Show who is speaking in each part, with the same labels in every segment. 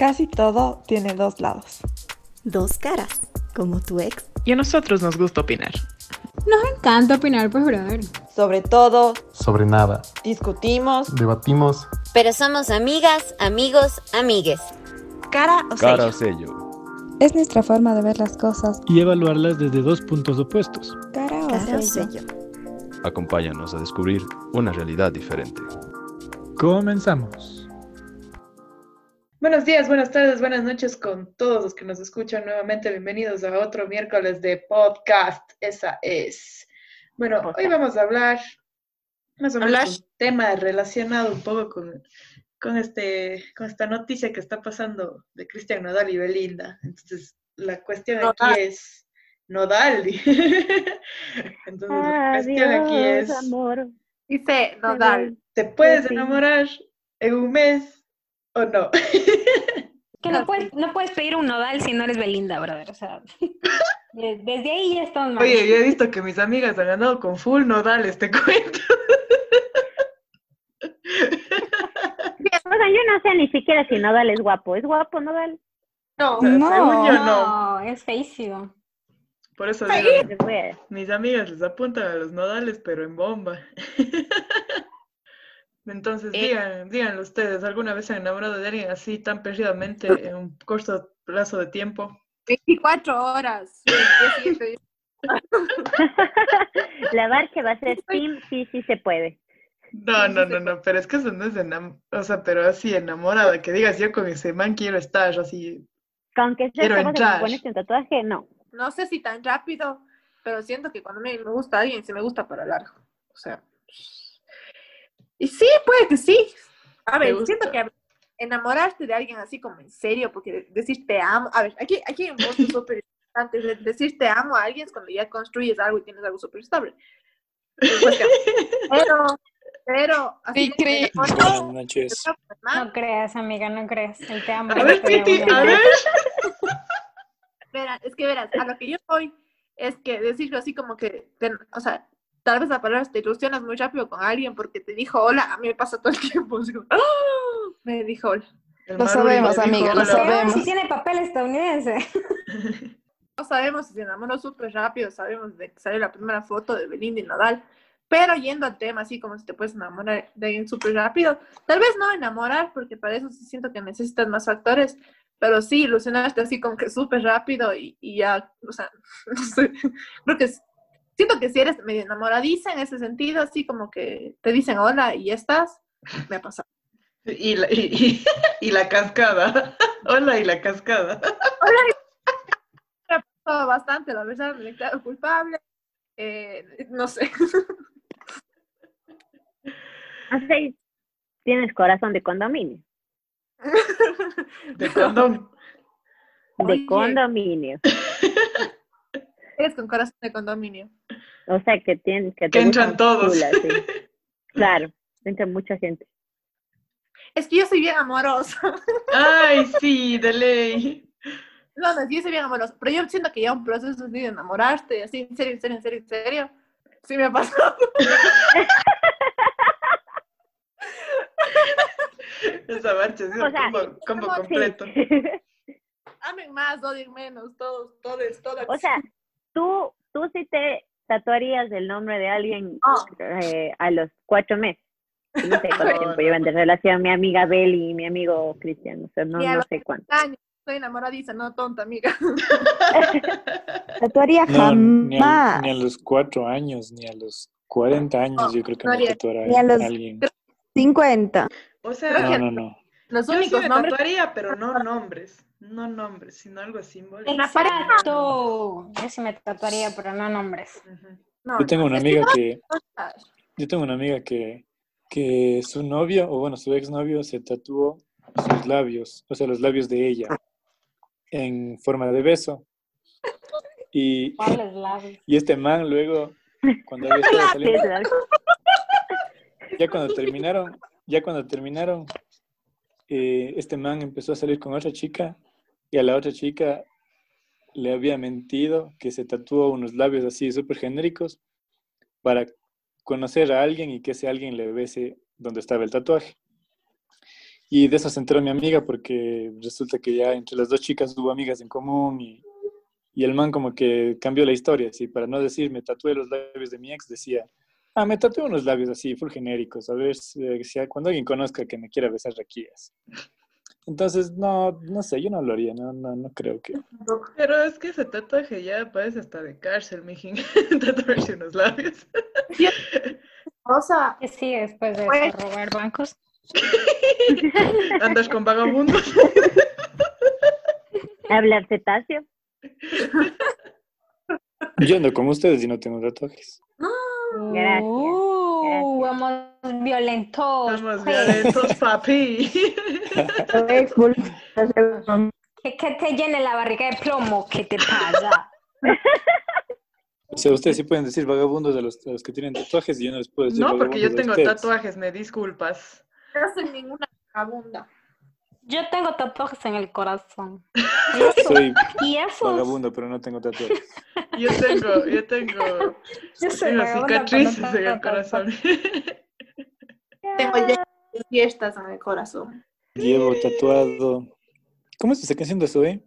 Speaker 1: Casi todo tiene dos lados.
Speaker 2: Dos caras, como tu ex.
Speaker 3: Y a nosotros nos gusta opinar.
Speaker 4: Nos encanta opinar, pues, brother.
Speaker 1: Sobre todo,
Speaker 5: Sobre nada.
Speaker 1: discutimos.
Speaker 5: Debatimos.
Speaker 6: Pero somos amigas, amigos, amigues.
Speaker 1: Cara o
Speaker 7: Cara o
Speaker 1: sello.
Speaker 7: sello.
Speaker 8: Es nuestra forma de ver las cosas.
Speaker 9: y evaluarlas desde dos puntos opuestos.
Speaker 8: Cara o
Speaker 2: Cara o
Speaker 8: sello.
Speaker 2: sello.
Speaker 7: Acompáñanos a descubrir una realidad diferente.
Speaker 9: Comenzamos.
Speaker 3: Buenos días, buenas tardes, buenas noches con todos los que nos escuchan nuevamente. Bienvenidos a otro miércoles de podcast. Esa es. Bueno, hoy vamos a hablar más o menos un tema relacionado un poco con, con, este, con esta noticia que está pasando de Cristian Nodal y Belinda. Entonces, la cuestión aquí es Nodal. Entonces, la cuestión aquí es,
Speaker 2: amor.
Speaker 10: Dice Nodal.
Speaker 3: ¿te puedes
Speaker 2: Sí.
Speaker 3: enamorar en un mes o no?
Speaker 10: Que no puedes, no puedes pedir un nodal si no eres Belinda, brother. O sea, de- desde ahí ya estamos mal.
Speaker 3: Oye, yo he visto que mis amigas han andado con full nodales, te cuento.
Speaker 2: O sea, yo no sé ni siquiera si Nodal es guapo. ¿Es guapo Nodal?
Speaker 10: no,
Speaker 3: O sea,
Speaker 8: No.
Speaker 3: según yo no.
Speaker 10: no, es feísimo.
Speaker 3: Por eso digo,
Speaker 2: a-
Speaker 3: mis amigas les apuntan a los nodales, pero en bomba. Entonces,
Speaker 10: Eh.
Speaker 3: digan, díganlo ustedes, ¿alguna vez se han enamorado de alguien así tan perdidamente en un corto plazo de tiempo?
Speaker 10: 24 horas.
Speaker 2: La Barche va a ser team, sí, sí se puede.
Speaker 3: No, no, no, no, pero es que eso no es enamorada, o sea, pero así enamorada, que digas yo con ese man quiero estar, así.
Speaker 2: Con que me pones un tatuaje, no.
Speaker 10: No sé si tan rápido, pero siento que cuando me, me gusta alguien, se me gusta para largo. O sea. Y sí, puede que sí. A
Speaker 3: ¿Te
Speaker 10: ver, siento que enamorarte de alguien así como en serio, porque de- decir te amo. A ver, aquí, aquí hay un punto súper importante. de- Decir te amo a alguien es cuando ya construyes algo y tienes algo súper estable. Pero, pero. Así
Speaker 1: Sí,
Speaker 9: Buenas noches.
Speaker 11: No creas, amiga, no creas. El te amo.
Speaker 3: A ver,
Speaker 11: una-
Speaker 3: a ver.
Speaker 10: Es que verás, a lo que yo voy es que decirlo así como que, o sea, tal vez la palabra te ilusionas muy rápido con alguien porque te dijo hola, a mí me pasa todo el tiempo, así como, ¡ah! me dijo hola.
Speaker 3: El
Speaker 1: Lo sabemos,
Speaker 3: dijo,
Speaker 1: amiga, lo sabemos.
Speaker 11: Si tiene papel estadounidense.
Speaker 10: No sabemos si se enamoró súper rápido, sabemos de que salió la primera foto de Belinda y Nadal, pero yendo al tema, así como si te puedes enamorar de alguien súper rápido, tal vez no enamorar, porque para eso sí siento que necesitas más factores, pero sí ilusionarte así como que súper rápido y, y ya, o sea, no sé, creo que es- siento que si eres medio enamoradiza en ese sentido, así como que te dicen hola y ya estás, me ha pasado.
Speaker 3: Y la, y, y- y la cascada. Hola, y la cascada.
Speaker 10: Me ha pasado bastante, la verdad, me declaro culpable, eh, no sé.
Speaker 2: Sé, tienes corazón de condominio.
Speaker 3: De condón.
Speaker 2: De condominio.
Speaker 10: Eres con corazón de condominio.
Speaker 2: O sea, que tienes que... te
Speaker 3: Que entran todos.
Speaker 2: Claro, entra mucha gente.
Speaker 10: Es que yo soy bien amorosa.
Speaker 3: Ay, sí, de ley.
Speaker 10: No, no, yo soy bien amorosa. Pero yo siento que ya un proceso así de enamorarte, así, en serio, en serio, en serio, en serio. Sí me ha pasado.
Speaker 3: Esa marcha es
Speaker 2: O sea,
Speaker 3: combo, combo
Speaker 10: ¿cómo
Speaker 2: Sí.
Speaker 3: completo.
Speaker 10: Amen más, odien menos, todos, todos, todas.
Speaker 2: o sea, tú, tú sí te tatuarías el nombre de alguien
Speaker 10: Oh.
Speaker 2: eh, a los cuatro meses. No sé cuánto tiempo
Speaker 3: no,
Speaker 2: llevan de relación mi amiga Beli y mi amigo Cristian. O sea, no,
Speaker 10: a
Speaker 2: sé cuánto.
Speaker 10: años. Soy enamoradiza, no tonta, amiga.
Speaker 8: Tatuaría
Speaker 9: No, ni a,
Speaker 8: jamás.
Speaker 9: ni a los cuatro años, ni a los 40 años, yo creo que
Speaker 10: no
Speaker 8: Ni a los-
Speaker 9: alguien.
Speaker 8: 50.
Speaker 3: O sea,
Speaker 9: No, no, no.
Speaker 10: Los
Speaker 3: yo sí
Speaker 10: únicos
Speaker 3: me
Speaker 10: nombres.
Speaker 3: tatuaría, pero no nombres. No nombres, sino algo simbólico.
Speaker 11: Exacto. Yo sí me tatuaría, pero no nombres.
Speaker 10: No,
Speaker 9: Yo tengo una amiga que, yo tengo una amiga que, que su novio, o bueno, su exnovio se tatuó sus labios, o sea, los labios de ella, en forma de beso. Y,
Speaker 11: ¿Cuáles labios?
Speaker 9: y este man luego, cuando había saliendo, ya cuando terminaron, ya cuando terminaron, eh, este man empezó a salir con otra chica y a la otra chica le había mentido que se tatuó unos labios así súper genéricos para conocer a alguien y que ese alguien le bese donde estaba el tatuaje. Y de eso se enteró mi amiga porque resulta que ya entre las dos chicas hubo amigas en común y, el man como que cambió la historia, así, para no decir me tatué los labios de mi ex, decía, ah, me tatué unos labios así, full genéricos, a ver si, si cuando alguien conozca que me quiera besar aquí así. Entonces, no, no sé, yo no lo haría, no, no, no creo que...
Speaker 3: Pero es que ese tatuaje ya parece hasta de cárcel, mijín. Tatuarse unos labios.
Speaker 10: O sea,
Speaker 11: ¿Qué sigue después de
Speaker 10: Pues-
Speaker 11: robar bancos?
Speaker 3: Andas con vagabundos.
Speaker 2: Hablar cetáceo.
Speaker 9: Yo ando con ustedes y no tengo tatuajes.
Speaker 2: Gracias.
Speaker 11: Uh, vamos violentos.
Speaker 3: Somos violentos, papi.
Speaker 11: Que, que te llene la barriga de plomo, ¿qué te pasa?
Speaker 9: O sea, ustedes sí pueden decir vagabundos a los, a los que tienen tatuajes y yo no les puedo decir
Speaker 3: No, porque yo tengo tatuajes, me disculpas.
Speaker 10: no soy ninguna vagabunda.
Speaker 11: Yo tengo tatuajes en el corazón.
Speaker 9: Soy
Speaker 11: Y esos,
Speaker 9: vagabundo, pero no tengo tatuajes.
Speaker 3: Yo tengo, yo tengo,
Speaker 11: yo
Speaker 3: tengo cicatrices
Speaker 11: no
Speaker 3: en el corazón.
Speaker 10: Tengo ya fiestas en el corazón.
Speaker 9: Llevo tatuado. ¿Cómo es esa canción de Zoe?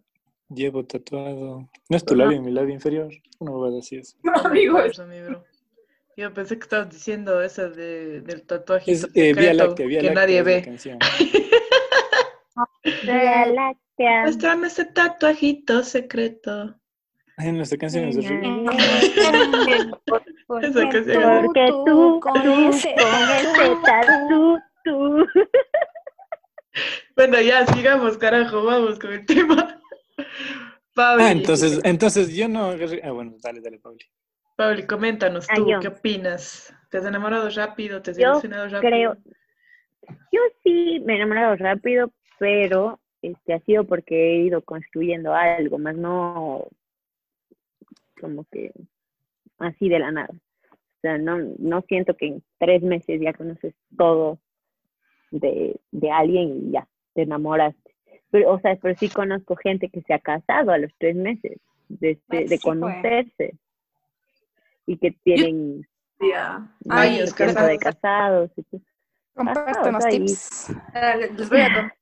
Speaker 9: Llevo tatuado. No es tu labio, mi labio inferior. Una bobada así es.
Speaker 10: Amigo,
Speaker 3: Eso, mi bro. Yo pensé que estabas diciendo esa de, del tatuaje
Speaker 9: Es eh, Vía Láctea, Vía
Speaker 3: que
Speaker 9: Láctea
Speaker 3: nadie ve.
Speaker 9: canción.
Speaker 2: Vía Láctea.
Speaker 3: Muéstrame ese tatuajito secreto.
Speaker 9: Ay, nuestra canción es horrible.
Speaker 3: Esa canción.
Speaker 2: Porque tú,
Speaker 11: con
Speaker 2: tú,
Speaker 11: ese-
Speaker 2: con ese tatu, tú.
Speaker 3: Bueno, ya, sigamos, carajo, vamos con el tema. Pauli,
Speaker 9: Ah, entonces, entonces yo no Ah, bueno, dale, dale, Pauli.
Speaker 3: Pauli, coméntanos
Speaker 2: Ah,
Speaker 3: tú. ¿qué opinas? ¿Te has enamorado rápido? ¿Te has
Speaker 2: Yo
Speaker 3: ilusionado rápido?
Speaker 2: creo, yo sí me he enamorado rápido, pero este ha sido porque he ido construyendo algo, más no como que así de la nada. O sea, no, no siento que en tres meses ya conoces todo de, de alguien y ya te enamoraste. Pero, o sea, pero sí conozco gente que se ha casado a los tres meses de, de,
Speaker 11: Pues
Speaker 2: de conocerse y que tienen
Speaker 10: Ya.
Speaker 3: Ay, es
Speaker 2: tiempo de
Speaker 3: casados.
Speaker 2: casados. y todo.
Speaker 8: Compártenos
Speaker 2: Ah,
Speaker 8: tips.
Speaker 10: les voy a contar.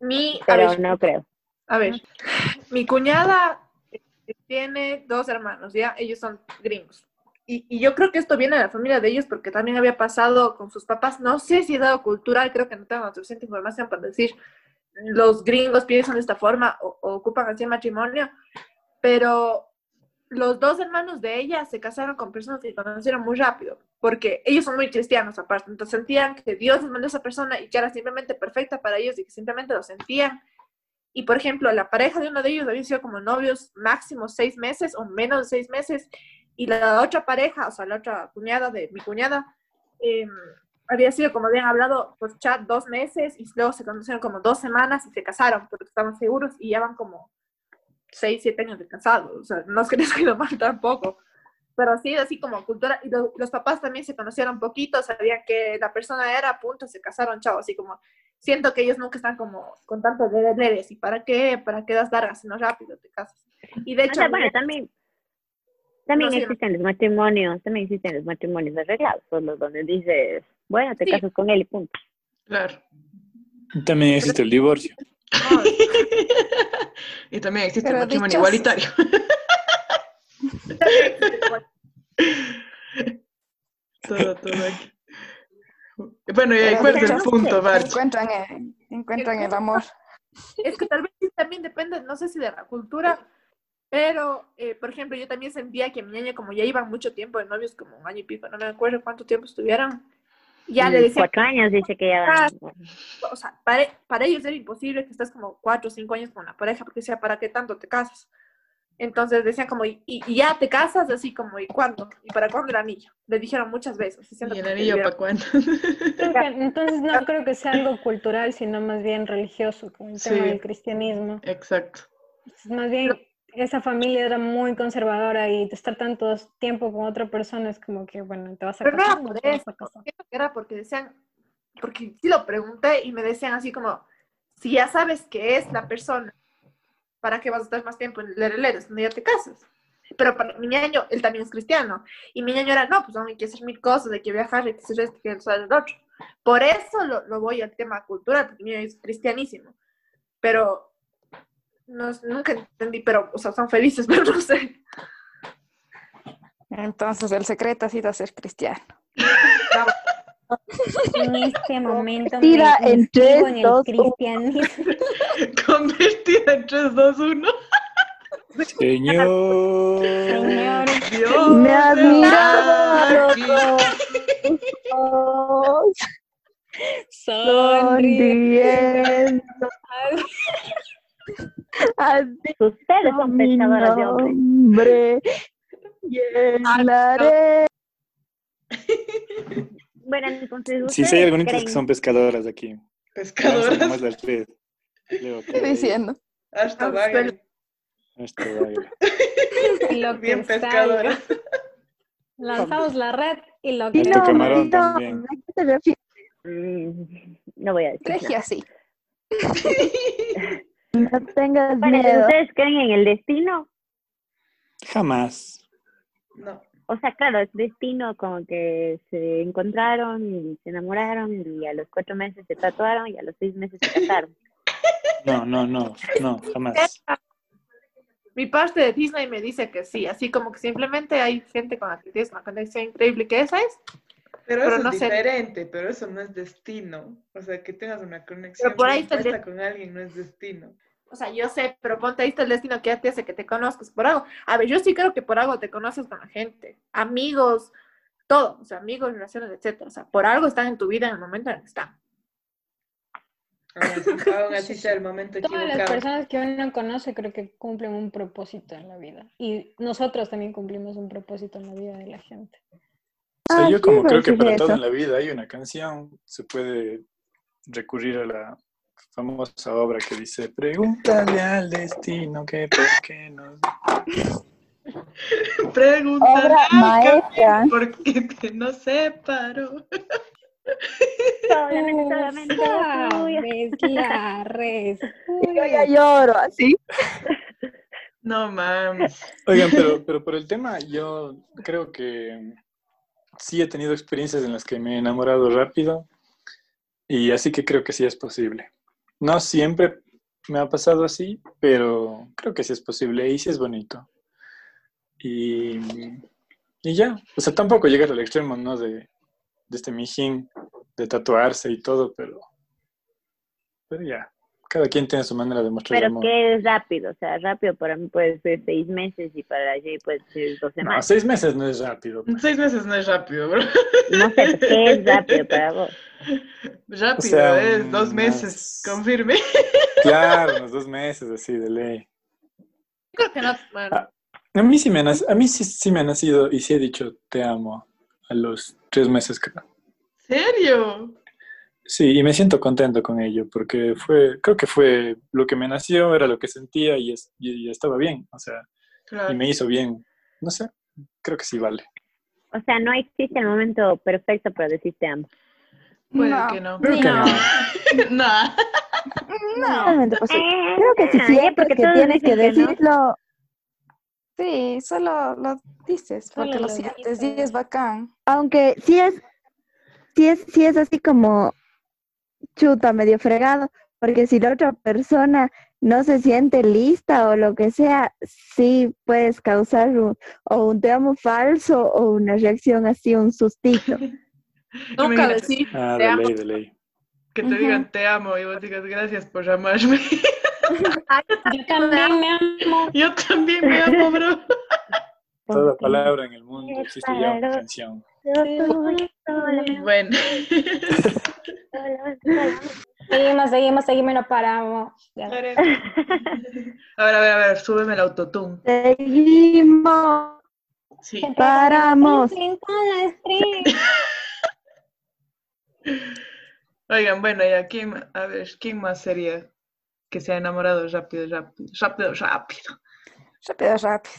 Speaker 10: Mi, a
Speaker 2: Pero
Speaker 10: ver,
Speaker 2: no creo.
Speaker 10: a ver, mi cuñada tiene dos hermanos, ¿ya? Ellos son gringos. Y, y yo creo que esto viene de la familia de ellos porque también había pasado con sus papás. No sé si es dado cultural, creo que no tengo suficiente información para decir los gringos piensan de esta forma o, o ocupan así el matrimonio, pero los dos hermanos de ella se casaron con personas que conocieron muy rápido, porque ellos son muy cristianos aparte, entonces sentían que Dios les mandó a esa persona y que era simplemente perfecta para ellos y que simplemente lo sentían. Y por ejemplo, la pareja de uno de ellos había sido como novios máximo seis meses o menos de seis meses, y la otra pareja, o sea, la otra cuñada de mi cuñada, eh, había sido como habían hablado por chat dos meses y luego se conocieron como dos semanas y se casaron porque estaban seguros y ya van como seis, siete años de casados. O sea, no es que les quede mal tampoco. Pero sí, así como cultura. Y lo- los papás también se conocieron poquito, sabían que la persona era, punto, se casaron, chao. Así como, siento que ellos nunca están como con tantos deberes. ¿Y para qué? ¿Para qué das largas? Sino rápido te casas. Y de
Speaker 2: O
Speaker 10: hecho,
Speaker 2: sea, bueno, también, también
Speaker 10: No, sí,
Speaker 2: existen los matrimonios, también existen los matrimonios arreglados, solo donde dices, bueno, te
Speaker 10: Sí.
Speaker 2: casas con él y punto.
Speaker 3: Claro.
Speaker 9: También existe el divorcio.
Speaker 10: no,
Speaker 3: y también existe el matrimonio
Speaker 8: dichos-
Speaker 3: igualitario. todo, todo aquí. Bueno, y ahí cuál es el punto, Barch.
Speaker 8: Encuentran el, encuentran el amor.
Speaker 10: Es que tal vez sí también depende, no sé si de la cultura, pero, eh, por ejemplo, yo también sentía que mi niña, como ya iban mucho tiempo de novios, como un año y pico, no me acuerdo cuánto tiempo estuvieron, ya le
Speaker 2: Mm,
Speaker 10: decía,
Speaker 2: Cuatro años dice que ya
Speaker 10: Ah,
Speaker 2: van.
Speaker 10: o sea, para, para ellos era imposible que estés como cuatro o cinco años con la pareja, porque decía, ¿para qué tanto te casas? Entonces decían como, ¿y, y ya te casas? Así como, ¿y cuándo? ¿Y para cuándo el anillo? Le dijeron muchas veces. y siento
Speaker 3: ¿Y el anillo para cuándo?
Speaker 4: Entonces no creo que sea algo cultural, sino más bien religioso, como el tema del cristianismo.
Speaker 3: Exacto.
Speaker 4: Entonces, más bien esa familia era muy conservadora y de estar tanto tiempo con otra persona es como que, bueno, te vas a
Speaker 10: Pero no
Speaker 4: casar.
Speaker 10: era
Speaker 4: no
Speaker 10: por
Speaker 4: te vas
Speaker 10: eso, era porque decían, porque sí lo pregunté y me decían así como, si ya sabes que es la persona, ¿para qué vas a estar más tiempo en Lereleres donde ya te casas? Pero para mi ñaño, él también es cristiano, y mi ñaño era, no, pues aún hay que hacer mil cosas, hay que viajar, hay que hacer esto, hay que hacer el otro. Por eso lo, lo voy al tema cultural, porque el mío es cristianísimo. Pero no, nunca entendí, pero, o sea, son felices, pero no sé.
Speaker 8: Entonces el secreto ha sido ser cristiano.
Speaker 12: En este momento me
Speaker 5: Tira en
Speaker 12: inscribo
Speaker 5: tres,
Speaker 12: en el cristianismo.
Speaker 3: Convertida en 3, 2, 1.
Speaker 9: Señor.
Speaker 12: Señor,
Speaker 3: Dios
Speaker 5: Me has
Speaker 3: está
Speaker 5: mirado ojos, sonriendo. Ustedes son pescadoras de hombres. nombre y. Bueno, entonces
Speaker 9: Sí, sí hay algunas que
Speaker 5: creen-
Speaker 9: son pescadoras aquí.
Speaker 3: Pescadoras.
Speaker 9: nomás las red. Leo,
Speaker 8: Estoy diciendo.
Speaker 3: Hasta vayan.
Speaker 9: Hasta baila.
Speaker 4: Lo que
Speaker 3: Bien pescadora.
Speaker 4: Lanzamos la red y lo que
Speaker 9: Este
Speaker 5: Dilo,
Speaker 9: camarón
Speaker 5: dilo,
Speaker 9: también.
Speaker 5: ¿a qué? Mm, No voy a decir.
Speaker 8: Regia sí.
Speaker 5: No tengas
Speaker 2: Bueno,
Speaker 5: miedo.
Speaker 2: ¿ustedes creen en el destino?
Speaker 9: Jamás.
Speaker 3: No.
Speaker 2: O sea, claro, es destino como que se encontraron y se enamoraron y a los cuatro meses se tatuaron y a los seis meses se casaron.
Speaker 9: No, no, no, no, jamás.
Speaker 10: Mi parte de Disney me dice que sí, así como que simplemente hay gente con la que tienes una conexión increíble, que esa es.
Speaker 3: Pero,
Speaker 10: Pero
Speaker 3: eso
Speaker 10: no
Speaker 3: es
Speaker 10: sé.
Speaker 3: diferente, pero eso no es destino. O sea, que tengas una conexión
Speaker 10: Pero por ahí está
Speaker 3: con alguien no es destino.
Speaker 10: O sea, yo sé, pero ponte ahí está el destino que ya te hace que te conozcas por algo. A ver, yo sí creo que por algo te conoces con la gente, amigos, todo, o sea, amigos, relaciones, etcétera. O sea, por algo están en tu vida en el momento en el que están.
Speaker 3: Aún así, sea el momento
Speaker 4: Todas las personas que uno conoce creo que cumplen un propósito en la vida. Y nosotros también cumplimos un propósito en la vida de la gente.
Speaker 9: O sea,
Speaker 5: Ah,
Speaker 9: yo como creo que para todo en la vida hay una canción, se puede recurrir a la famosa obra que dice, pregúntale al destino que por qué no...
Speaker 3: Pregúntale
Speaker 5: Obra
Speaker 3: al
Speaker 5: maestra.
Speaker 3: por qué te nos separó.
Speaker 4: Sabes la respuesta.
Speaker 5: Yo ya lloro así.
Speaker 3: No mames.
Speaker 9: Oigan, pero, pero por el tema, yo creo que sí he tenido experiencias en las que me he enamorado rápido y así que creo que sí es posible. No siempre me ha pasado así, pero creo que sí es posible y sí es bonito. Y, y ya, o sea, tampoco llegar al extremo, ¿no? De, de este mijín, de tatuarse y todo, pero, pero ya, cada quien tiene su manera de mostrar
Speaker 2: Pero
Speaker 9: amor.
Speaker 2: que es rápido, o sea, rápido para mí puede ser seis meses y para Jay puede ser dos
Speaker 9: No,
Speaker 2: semanas.
Speaker 9: seis meses no es rápido.
Speaker 3: Seis meses no es rápido, bro.
Speaker 2: No sé, ¿qué es rápido para vos?
Speaker 3: Rápido,
Speaker 9: O sea,
Speaker 3: es dos meses, confirme.
Speaker 9: Claro, unos dos meses así de ley.
Speaker 10: Creo que no, bueno,
Speaker 9: Ah. A mí sí me ha, nac- a mí sí, sí me ha nacido y sí he dicho te amo a los tres meses creo.
Speaker 3: ¿Serio?
Speaker 9: Sí, y me siento contento con ello porque fue, creo que fue lo que me nació, era lo que sentía y, es- y- y estaba bien, o sea,
Speaker 3: Claro.
Speaker 9: y me hizo bien. No sé, creo que sí vale.
Speaker 2: O sea, no existe el momento perfecto para decir te amo.
Speaker 3: Puede
Speaker 8: No.
Speaker 3: que no.
Speaker 9: Creo que no.
Speaker 3: no.
Speaker 5: Totalmente posible.
Speaker 2: Eh,
Speaker 5: Creo que si
Speaker 2: ya,
Speaker 5: sientes
Speaker 2: porque
Speaker 5: que tienes que
Speaker 2: no.
Speaker 5: decirlo,
Speaker 8: Sí, solo lo dices porque
Speaker 4: Solo
Speaker 8: lo
Speaker 4: lo
Speaker 8: sientes y es bacán.
Speaker 5: aunque sí es, sí es, sí es así como chuta, medio fregado, porque si la otra persona no se siente lista o lo que sea, sí puedes causar un, o un te amo falso o una reacción así, un sustito.
Speaker 10: nunca decir
Speaker 9: Ah, de ley, de ley.
Speaker 3: Que te digan te amo y vos digas gracias por llamarme.
Speaker 4: Yo también me amo.
Speaker 3: Yo también me amo, bro.
Speaker 9: Toda palabra en el mundo existe ya una canción.
Speaker 3: Bueno.
Speaker 4: Seguimos, seguimos, seguimos, no paramos. Ya.
Speaker 3: A ver, a ver, a ver, súbeme el autotune.
Speaker 5: Seguimos,
Speaker 3: Sí.
Speaker 5: paramos.
Speaker 3: Oigan, bueno, ya, ¿quién, a ver, ¿quién más sería que se ha enamorado rápido, rápido, rápido, rápido?
Speaker 8: Rápido, rápido.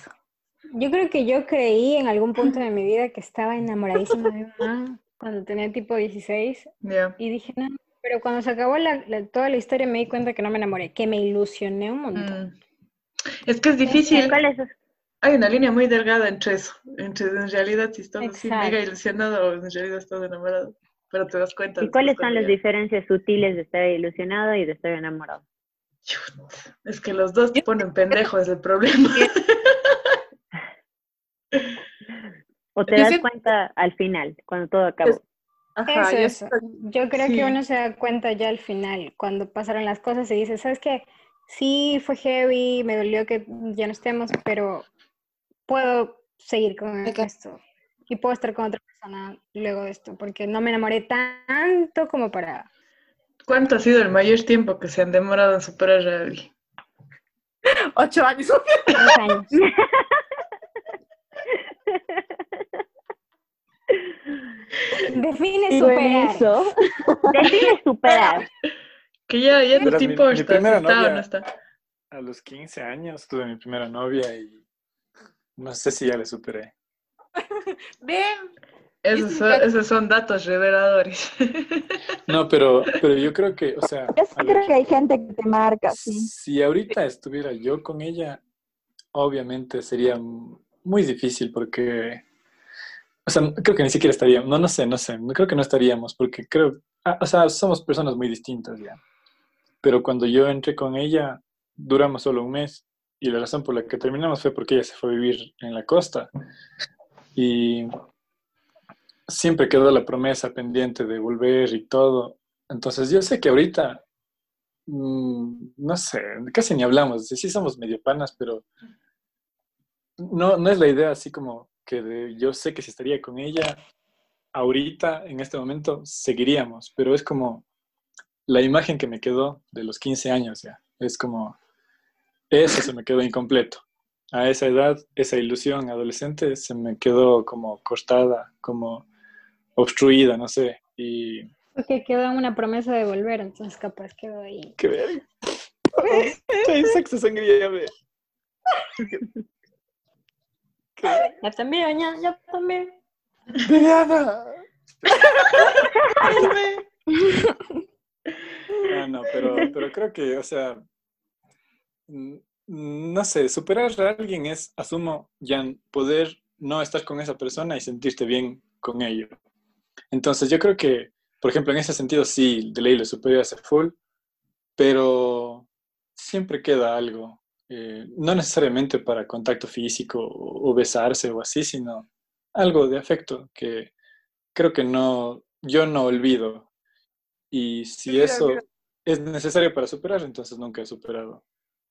Speaker 4: Yo creo que yo creí en algún punto de mi vida que estaba enamoradísima de un man cuando tenía tipo 16
Speaker 3: Ya.
Speaker 4: y dije, no, pero cuando se acabó la- la- toda la historia me di cuenta que no me enamoré, que me ilusioné un montón.
Speaker 3: Mm. Es que es difícil.
Speaker 2: ¿Cuál es?
Speaker 3: Hay una línea muy delgada entre eso, entre en realidad si estás así mega ilusionado o en realidad estás enamorado. Pero te das cuenta.
Speaker 2: ¿Y cuáles son las diferencias sutiles de estar ilusionado y de estar enamorado?
Speaker 3: Es que los dos te ponen pendejo, es el problema.
Speaker 2: ¿O te das cuenta al final, cuando todo acabó?
Speaker 10: Ajá,
Speaker 4: Eso,
Speaker 10: yo
Speaker 4: eso. Yo creo
Speaker 3: Sí.
Speaker 4: que uno se da cuenta ya al final, cuando pasaron las cosas y dice, ¿sabes qué? Sí, fue heavy, me dolió que ya no estemos, pero puedo seguir con esto y puedo estar con otra persona luego de esto, porque no me enamoré tanto como para...
Speaker 3: ¿Cuánto ha sido el mayor tiempo que se han demorado en superar a alguien?
Speaker 10: Ocho años.
Speaker 2: Dos años.
Speaker 4: Define superar.
Speaker 5: eso,
Speaker 2: Define superar.
Speaker 3: Que ya, ya no te
Speaker 9: mi- mi
Speaker 3: importa
Speaker 9: primera
Speaker 3: está o no está.
Speaker 9: A los 15 años tuve mi primera novia y no sé si ya le superé.
Speaker 10: Ven.
Speaker 3: Esos son, esos son datos reveladores.
Speaker 9: No, pero, pero yo creo que, o sea,
Speaker 5: yo sí
Speaker 9: ver,
Speaker 5: creo que hay gente que te marca, sí.
Speaker 9: si ahorita estuviera yo con ella, obviamente sería muy difícil porque, o sea, creo que ni siquiera estaríamos, no, no sé, no sé, no creo que no estaríamos porque creo, ah, o sea, somos personas muy distintas ya. Pero cuando yo entré con ella, duramos solo un mes y la razón por la que terminamos fue porque ella se fue a vivir en la costa y siempre quedó la promesa pendiente de volver y todo. Entonces yo sé que ahorita, mm, no sé, casi ni hablamos, sí somos medio panas, pero no, no es la idea así como que yo sé que si estaría con ella ahorita, en este momento, seguiríamos, pero es como la imagen que me quedó de los 15 años ya, es como, eso se me quedó incompleto. A esa edad, esa ilusión adolescente se me quedó como cortada, como obstruida, no sé, y
Speaker 4: Porque quedó una promesa de volver, entonces capaz quedó ahí.
Speaker 9: que ver. Hay sexo sangría, ve.
Speaker 4: Ya también, ya, ya también.
Speaker 9: Diana. Ah, no, pero, pero creo que, o sea, no sé, superar a alguien es, asumo, ya poder no estar con esa persona y sentirte bien con ello. Entonces, yo creo que, por ejemplo, en ese sentido, sí, de ley lo superé hace full, pero siempre queda algo. eh, no necesariamente para contacto físico o, o besarse o así, sino algo de afecto que creo que no, yo no olvido. Y si
Speaker 10: Mira,
Speaker 9: eso
Speaker 10: mira.
Speaker 9: es necesario para superar, entonces nunca he superado.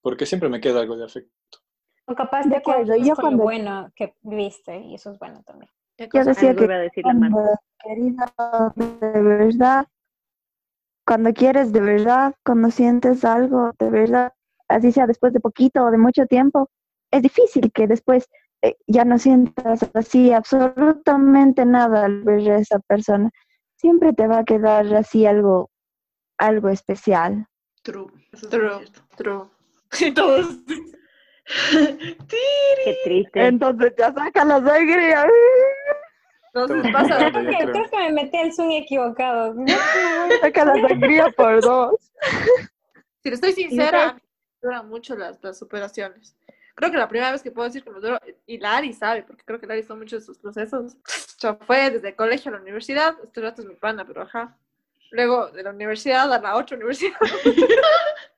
Speaker 9: Porque siempre me queda algo de afecto.
Speaker 4: O capaz
Speaker 5: De acuerdo, yo cuando-
Speaker 4: lo bueno que viste y eso es bueno también.
Speaker 5: Yo decía que
Speaker 2: iba a decir la
Speaker 5: querido de verdad, cuando quieres de verdad, cuando sientes algo de verdad, así sea después de poquito o de mucho tiempo, es difícil que después eh, ya no sientas así absolutamente nada al ver a esa persona. Siempre te va a quedar así algo, algo especial.
Speaker 3: True.
Speaker 10: True, true. Y todos.
Speaker 2: Qué triste.
Speaker 5: Entonces ya saca la alegría.
Speaker 10: Entonces pasa.
Speaker 4: Creo
Speaker 9: yo
Speaker 4: que,
Speaker 9: creo.
Speaker 4: creo que me metí al Zoom equivocado. Yo-
Speaker 5: Saca la alegría por dos.
Speaker 10: Si le estoy sincera, duran mucho las, las superaciones. Creo que la primera vez que puedo decir que me duró, y Lari sabe, porque creo que Lari son muchos de sus procesos. O sea, fue desde el colegio a la universidad, este rato es mi pana, pero ajá. Luego de la universidad a la otra universidad.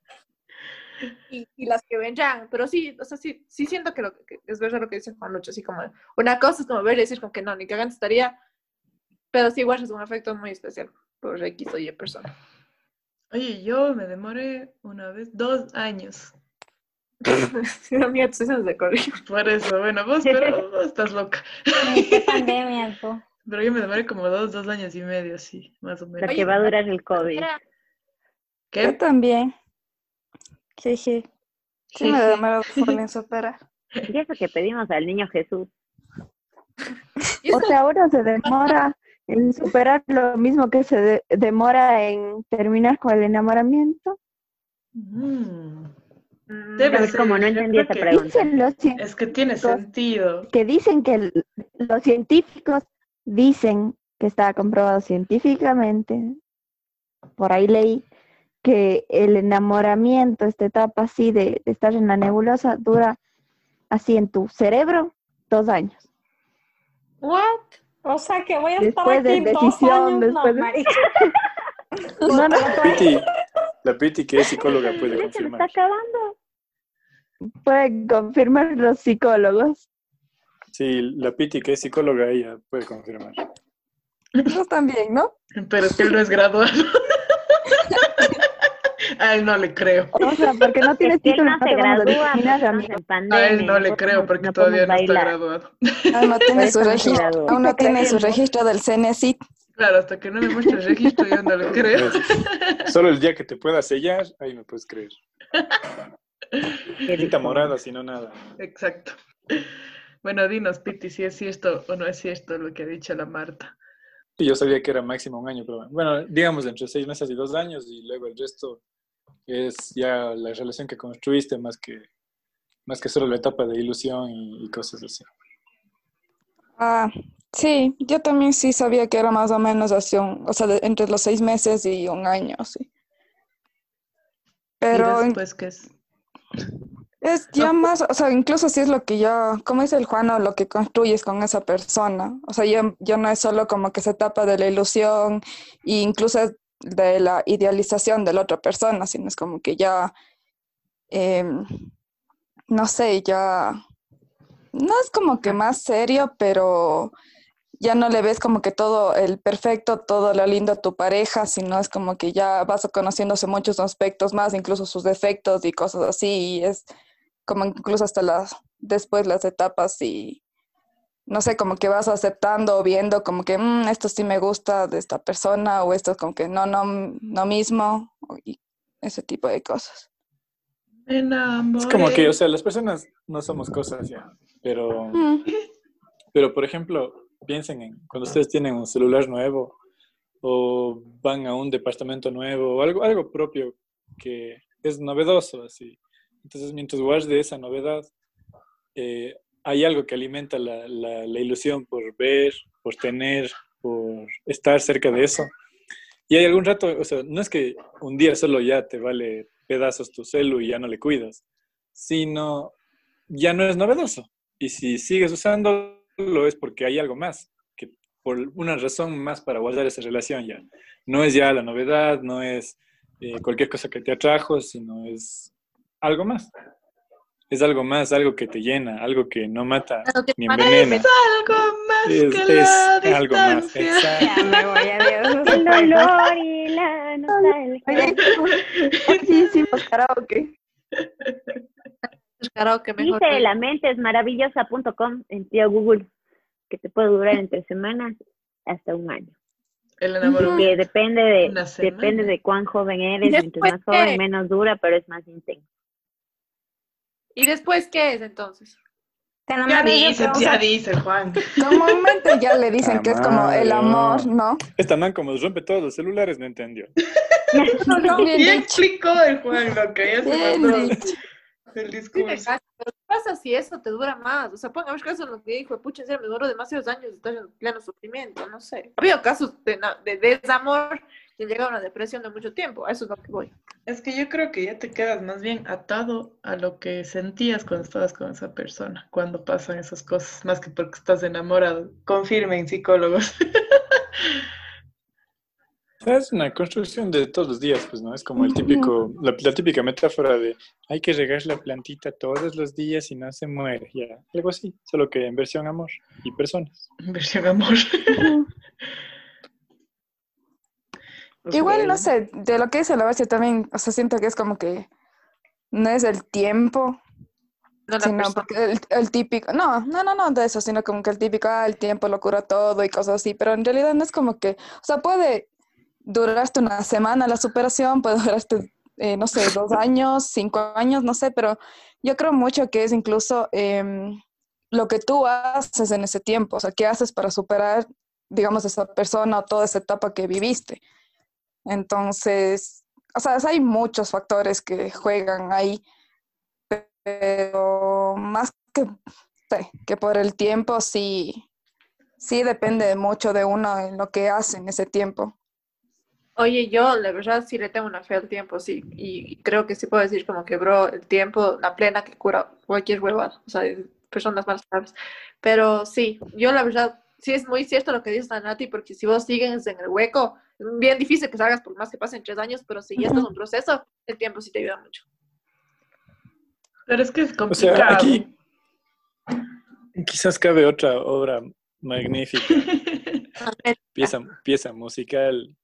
Speaker 10: y, y las que ven ya, pero sí, o sea, sí, sí siento que, lo, que es verdad lo que dice Juan Lucho, así como una cosa es como ver y decir como que no, ni cagante estaría, pero sí igual es un afecto muy especial por X o Y persona.
Speaker 3: Oye, yo me demoré una vez dos años.
Speaker 10: No, mía, sesiones de colegio.
Speaker 3: Por eso, bueno, vos, pero vos estás loca.
Speaker 4: Pandemia, tú.
Speaker 3: Pero yo me demoré como dos, dos años y medio, sí, más o
Speaker 2: Lo
Speaker 3: menos.
Speaker 2: que va a durar el COVID.
Speaker 8: Yo también. Jeje. Sí me full en superar.
Speaker 2: Y eso que pedimos al niño Jesús.
Speaker 5: O sea, ahora se demora en superar lo mismo que se de- demora en terminar con el enamoramiento.
Speaker 3: Mm, Debe
Speaker 2: ¿Sabes
Speaker 3: ser,
Speaker 2: cómo? No entendí esa pregunta.
Speaker 3: Es que tiene sentido.
Speaker 5: que dicen que el- los científicos dicen que está comprobado científicamente, por ahí leí, que el enamoramiento, esta etapa así de, de estar en la nebulosa, dura así en tu cerebro dos años.
Speaker 10: What?
Speaker 11: O sea que voy a estar
Speaker 5: Después de
Speaker 11: aquí dos
Speaker 5: decisión,
Speaker 11: años,
Speaker 5: después de-
Speaker 11: no, marica.
Speaker 5: No, no,
Speaker 9: Piti, la Piti que es psicóloga puede
Speaker 2: me está
Speaker 9: confirmar.
Speaker 2: acabando.
Speaker 5: pueden confirmar los psicólogos.
Speaker 9: Sí, la Piti que es psicóloga ella puede confirmar.
Speaker 8: Yo también, ¿no?
Speaker 3: Pero es que él no es graduado. A él no le creo.
Speaker 5: O sea, porque no tienes
Speaker 2: que
Speaker 5: título,
Speaker 2: no se gradúa,
Speaker 3: A él no le creo porque
Speaker 2: no
Speaker 3: todavía no está graduado.
Speaker 8: Ah, no tiene su registro, aún no tiene su registro del CNESIT.
Speaker 3: Claro, hasta que no me muestre el registro yo no le creo.
Speaker 9: Solo el día que te pueda sellar, ahí me puedes creer. Quita morada, si no nada.
Speaker 3: Exacto. Bueno, dinos, Piti, si es cierto o no es cierto lo que ha dicho la Marta.
Speaker 9: Y yo sabía que era máximo un año, pero bueno, digamos entre seis meses y dos años y luego el resto es ya la relación que construiste más que, más que solo la etapa de ilusión y, y cosas así.
Speaker 8: Ah, sí, yo también sí sabía que era más o menos así, un- o sea, de- entre los seis meses y un año, sí. Pero
Speaker 3: ¿Y después qué es?
Speaker 8: es ya más, o sea, incluso si es lo que ya, como dice el Juano, lo que construyes con esa persona. O sea, ya, ya no es solo como que se etapa de la ilusión e incluso de la idealización de la otra persona, sino es como que ya, em, no sé, ya, no es como que más serio, pero ya no le ves como que todo el perfecto, todo lo lindo a tu pareja, sino es como que ya vas conociéndose muchos aspectos más, incluso sus defectos y cosas así, y es como incluso hasta las, después las etapas y no sé, como que vas aceptando o viendo como que "Mm, esto sí me gusta de esta persona o esto como que no, no, no mismo, y ese tipo de cosas.
Speaker 3: Me enamoré.
Speaker 9: Es como que, o sea, las personas no somos cosas ya, pero,
Speaker 8: Mm.
Speaker 9: pero por ejemplo, piensen en cuando ustedes tienen un celular nuevo o van a un departamento nuevo o algo, algo propio que es novedoso, así. Entonces, mientras guarde esa novedad, eh, hay algo que alimenta la, la, ilusión por ver, por tener, por estar cerca de eso. Y hay algún rato, o sea, no es que un día solo ya te vale pedazos tu celu y ya no le cuidas, sino ya no es novedoso. Y si sigues usándolo es porque hay algo más, que por una razón más para guardar esa relación ya. No es ya la novedad, no es eh, cualquier cosa que te atrajo, sino es algo más. Es algo más, algo que te llena, algo que no mata
Speaker 10: Algo que
Speaker 9: ni envenena.
Speaker 3: Algo más
Speaker 9: Es,
Speaker 3: que
Speaker 9: es
Speaker 3: la
Speaker 9: algo más,
Speaker 3: distancia.
Speaker 11: Ya
Speaker 9: exacto.
Speaker 11: me voy, adiós.
Speaker 2: El dolor y la nostalgia.
Speaker 5: Sí hicimos karaoke.
Speaker 10: Es karaoke mejor.
Speaker 2: Dice la mente es maravillosa.com en tío Google, que te puede durar entre semanas hasta un año.
Speaker 3: El enamoramiento.
Speaker 2: Que depende de, depende de cuán joven eres,
Speaker 10: ¿Y
Speaker 2: mientras más joven, menos dura, pero es más intenso.
Speaker 10: ¿Y después qué es entonces?
Speaker 3: Ya
Speaker 11: enamoras de
Speaker 3: dice,
Speaker 11: otro, o
Speaker 3: ya
Speaker 11: sea,
Speaker 3: dice, Juan.
Speaker 8: Comúnmente ya le dicen que es como el amor, ¿no?
Speaker 9: Esta man como rompe todos los celulares no entendió.
Speaker 8: Bien
Speaker 3: Y
Speaker 8: dicho.
Speaker 3: explicó el Juan lo que ya se
Speaker 8: Bien
Speaker 3: mandó
Speaker 8: dicho.
Speaker 3: el discurso.
Speaker 10: Cacho, pero ¿qué pasa si eso te dura más? O sea, pongamos caso en lo que dijo, pucha, serio, me duró demasiados años estar en pleno sufrimiento, no sé. Ha habido casos de, de desamor que llega a una depresión de mucho tiempo, a eso es lo que voy.
Speaker 3: Es que yo creo que ya te quedas más bien atado a lo que sentías cuando estabas con esa persona, cuando pasan esas cosas, más que porque estás enamorado. Confirmen, psicólogos.
Speaker 9: Es una construcción de todos los días, pues, ¿no? Es como el típico, la, la típica metáfora de hay que regar la plantita todos los días y no se muere, ya. Algo así, solo que en versión amor y personas.
Speaker 3: Versión amor.
Speaker 8: Igual, no sé, de lo que dice la base también, o sea, siento que es como que no es el tiempo,
Speaker 10: No
Speaker 8: sino
Speaker 10: persona.
Speaker 8: porque el, el típico, no, no, no, no de eso, sino como que el típico, ah, el tiempo lo cura todo y cosas así, pero en realidad no es como que, o sea, puede durarte una semana la superación, puede durarte, eh, no sé, dos años, cinco años, no sé, pero yo creo mucho que es incluso em, lo que tú haces en ese tiempo, o sea, qué haces para superar, digamos, esa persona o toda esa etapa que viviste. Entonces, o sea, hay muchos factores que juegan ahí, pero más que, que por el tiempo sí, sí depende mucho de uno en lo que hace en ese tiempo.
Speaker 10: Oye, yo la verdad sí le tengo una fe al tiempo, sí, y creo que sí puedo decir como que, bro, el tiempo, la plena que cura cualquier huevada, o sea, personas más graves. Pero sí, yo la verdad sí es muy cierto lo que dice Nati, porque si vos sigues en el hueco, es bien difícil que salgas por más que pasen tres años, pero si ya estás en un proceso, el tiempo sí te ayuda mucho.
Speaker 3: Pero es que es
Speaker 9: O
Speaker 3: complicado.
Speaker 9: sea, aquí quizás cabe otra obra magnífica, pieza, pieza musical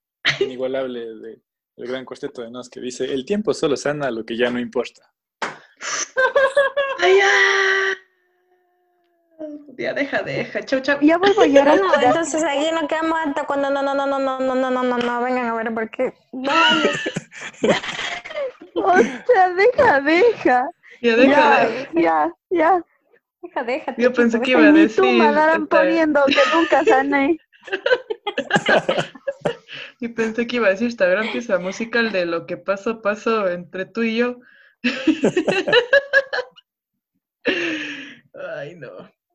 Speaker 9: inigualable de- del gran cuarteto de Nos que dice, el tiempo solo sana lo que ya no importa.
Speaker 3: Ay, ya. Ya, deja, deja. Chau, chau.
Speaker 5: Ya vuelvo a llorar.
Speaker 11: No, entonces ahí no quedamos hasta cuando no, no, no, no, no, no, no, no, no, no, vengan a ver por qué. No,
Speaker 5: O sea, deja, deja.
Speaker 3: Ya, deja,
Speaker 5: Ya,
Speaker 3: deja.
Speaker 5: ya, ya.
Speaker 11: deja, deja.
Speaker 3: Yo pensé que iba a decir.
Speaker 5: tumba andarán
Speaker 3: esta-
Speaker 5: poniendo que nunca sané.
Speaker 3: Y pensé que iba a decir esta gran pieza musical de lo que pasó, pasó entre tú y yo. Ay, no.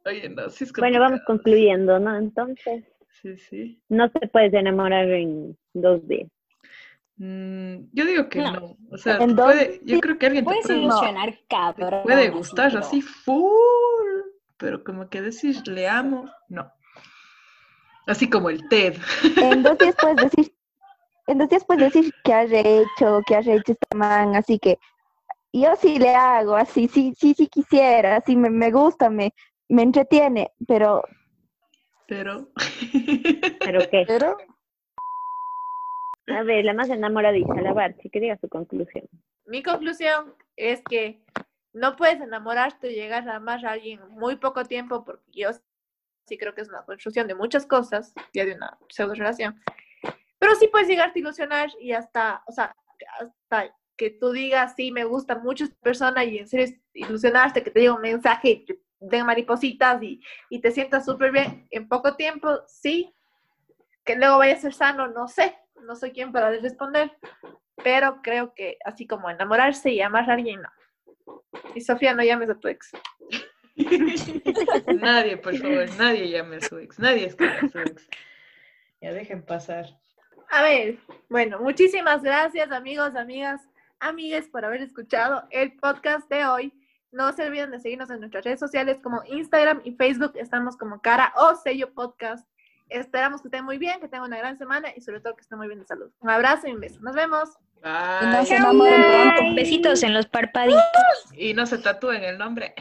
Speaker 3: Oye, no, sí es
Speaker 2: Bueno, vamos concluyendo, ¿no? Entonces,
Speaker 3: Sí, sí.
Speaker 2: no te puedes enamorar en dos días.
Speaker 3: Mm, yo digo que
Speaker 11: No.
Speaker 3: no. O sea, puede, yo creo que alguien te
Speaker 11: Puedes
Speaker 3: puede,
Speaker 11: ilusionar,
Speaker 3: te
Speaker 11: cabrón.
Speaker 3: puede gustar así full, pero como que decir le amo, no. Así como el TED.
Speaker 5: En dos días puedes decir, en dos días puedes decir que has hecho, que has hecho este man, así que yo sí le hago, así, sí, sí, sí quisiera, así me, me gusta, me, me entretiene, pero
Speaker 3: Pero.
Speaker 2: ¿Pero qué?
Speaker 8: Pero
Speaker 2: A ver, la más enamoradiza, la Barchi, que diga su conclusión.
Speaker 10: Mi conclusión es que no puedes enamorarte y llegar a amar a alguien en muy poco tiempo, porque yo sí creo que es una construcción de muchas cosas, ya de una pseudo relación. Pero sí puedes llegarte a ilusionar y hasta, o sea, hasta que tú digas, sí, me gusta mucho esta persona y en serio ilusionarte, que te diga un mensaje y te den maripositas y, y te sientas súper bien en poco tiempo, sí. Que luego vaya a ser sano, no sé, no soy quien para responder, pero creo que así como enamorarse y amar a alguien, no. Y Sofía, no llames a tu ex.
Speaker 3: nadie, por favor, nadie llame a su ex. Nadie escribe a su ex. Ya dejen pasar.
Speaker 10: A ver, bueno, muchísimas gracias amigos, amigas, amigues por haber escuchado el podcast de hoy. No se olviden de seguirnos en nuestras redes sociales como Instagram y Facebook. Estamos como cara o sello podcast. Esperamos que estén muy bien, que tengan una gran semana y sobre todo que estén muy bien de salud. Un abrazo y un beso. Nos vemos.
Speaker 3: Bye.
Speaker 8: pronto.
Speaker 11: Besitos en los parpaditos.
Speaker 3: Y no se tatúen el nombre.